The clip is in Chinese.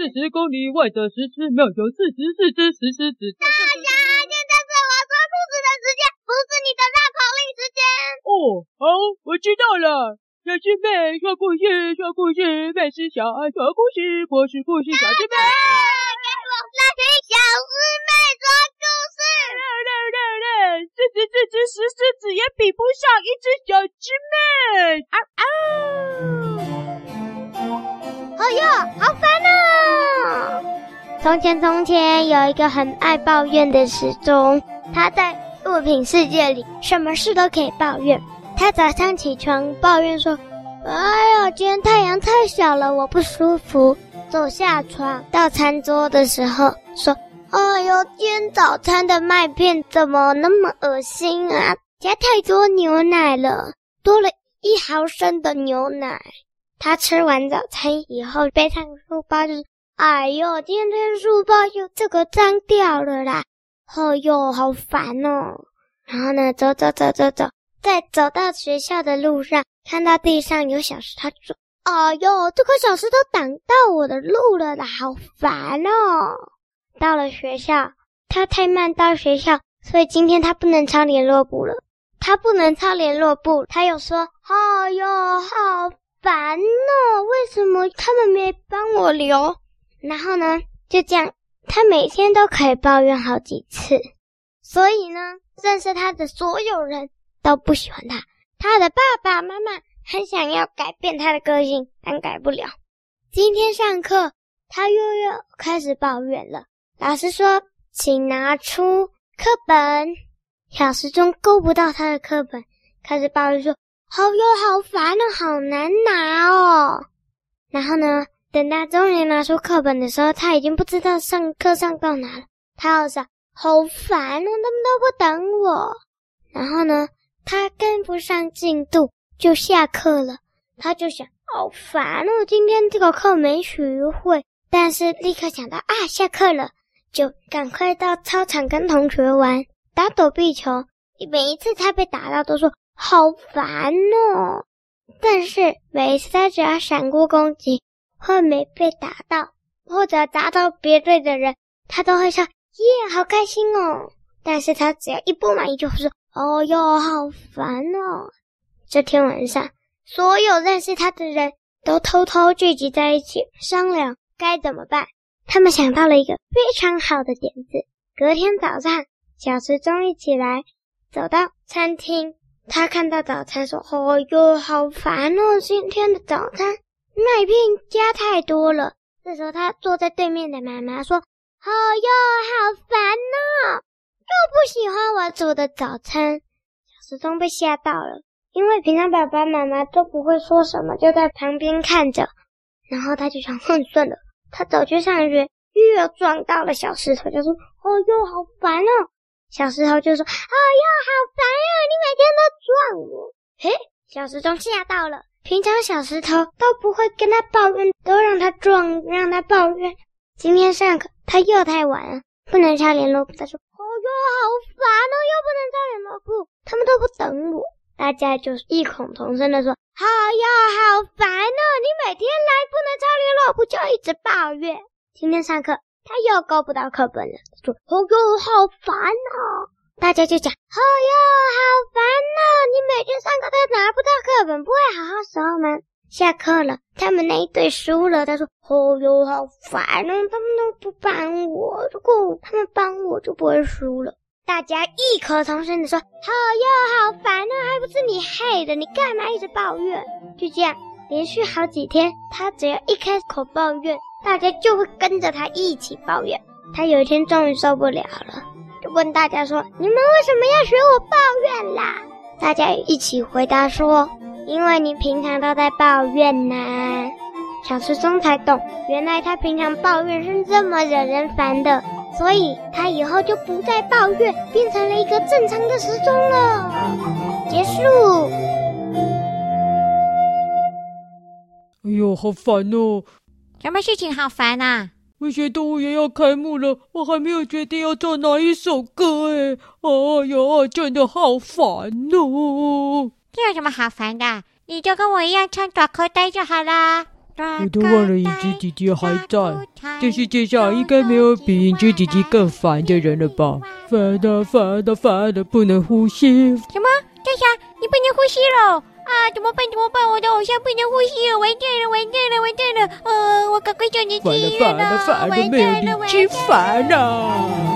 四十公里外的石狮庙有四十四只石狮子。大家，现在是我说兔子的时间，不是你的绕口令时间。哦，好，我知道了。小师妹说故事，说故事，妹是小爱说故事，我是故事小师妹。给我来听小师妹说故事。来来来来，四十四只石狮子也比不上一只小师妹。啊啊！哎呀，好烦哦！从前从前有一个很爱抱怨的时钟，他在物品世界里什么事都可以抱怨。他早上起床抱怨说：“哎呀，今天太阳太小了，我不舒服。”走下床到餐桌的时候说：“哎呦，今天早餐的麦片怎么那么恶心啊？加太多牛奶了，多了一毫升的牛奶。”他吃完早餐以后，背上书包就：“哎呦，今天书包又这个脏掉了啦！哎呦，好烦哦。”然后呢，走走走走走。在走到学校的路上，看到地上有小石头，说：“哎呦，这颗小石头挡到我的路了啦，好烦哦！”到了学校，他太慢到学校，所以今天他不能抄联络簿了。他不能抄联络簿，他又说：“哎呦，好烦哦！为什么他们没帮我留？”然后呢，就这样，他每天都可以抱怨好几次。所以呢，认识他的所有人。都不喜欢他，他的爸爸妈妈很想要改变他的个性，但改不了。今天上课，他又要开始抱怨了。老师说：“请拿出课本。”小时钟够不到他的课本，开始抱怨说：“好哟，好烦哦，好难拿哦。”然后呢，等他终于拿出课本的时候，他已经不知道上课上到哪了。他又想：“好烦哦，他们都不等我。”然后呢，他跟不上进度，就下课了。他就想，好烦哦，今天这个课没学会。但是立刻想到啊，下课了，就赶快到操场跟同学玩，打躲避球。每一次他被打到，都说好烦哦。但是每一次他只要闪过攻击，会没被打到，或者砸到别队的人，他都会说耶，好开心哦。但是他只要一不满意，就会说。哦哟，好烦哦！这天晚上，所有认识他的人都偷偷聚集在一起商量该怎么办。他们想到了一个非常好的点子。隔天早上，小时钟一起来，走到餐厅，他看到早餐，说：“哦哟，好烦哦！今天的早餐麦片加太多了。”这时候，他坐在对面的妈妈说：“哦哟，好烦哦！”又不喜欢我煮的早餐，小时钟被吓到了，因为平常爸爸妈妈都不会说什么，就在旁边看着。然后他就想，哼，算了。他走去上学，又要撞到了小石头，就说：“哦哟，好烦哦！”小石头就说：“哦哟，好烦哦！你每天都撞我。”嘿，小时钟吓到了。平常小石头都不会跟他抱怨，都让他撞，让他抱怨。今天上课他又太晚了，不能抄联络簿。他说。哟，好烦哦！又不能抄联络簿，他们都不等我。大家就异口同声的说：“好哟，好烦哦！你每天来不能抄联络簿，就一直抱怨。”今天上课他又够不到课本了，说：“哦哟，好烦哦！”大家就讲：“哦哟，好烦哦！你每天上课都拿不到课本，不会好好收吗？”下课了，他们那一队输了。他说：“哦哟，好烦哦！他们都不帮我，如果他们帮我，就不会输了。”大家异口同声的说：“哦哟，好烦哦！还不是你害的，你干嘛一直抱怨？”就这样连续好几天，他只要一开口抱怨，大家就会跟着他一起抱怨。他有一天终于受不了了，问大家说：“你们为什么要学我抱怨啦？”大家一起回答说。因为你平常都在抱怨呐、啊，小时钟才懂，原来他平常抱怨是这么惹人烦的，所以他以后就不再抱怨，变成了一个正常的时钟了。结束。哎呦，好烦哦！什么事情好烦啊？文学动物园要开幕了，我还没有决定要唱哪一首歌哎，哎呦，真的好烦哦！这有什么好烦的？你就跟我一样唱《大口袋》就好啦。我都忘了影子姐姐还在。这世界上应该没有比影子姐姐更烦的人了吧？烦的烦的烦的不能呼吸。什么？大侠，你不能呼吸了啊！怎么办？怎么办？我的偶像不能呼吸了！完蛋了！完蛋了！完蛋了！呃，我赶快叫你去医院了！烦了烦了烦了，没有力气烦啊！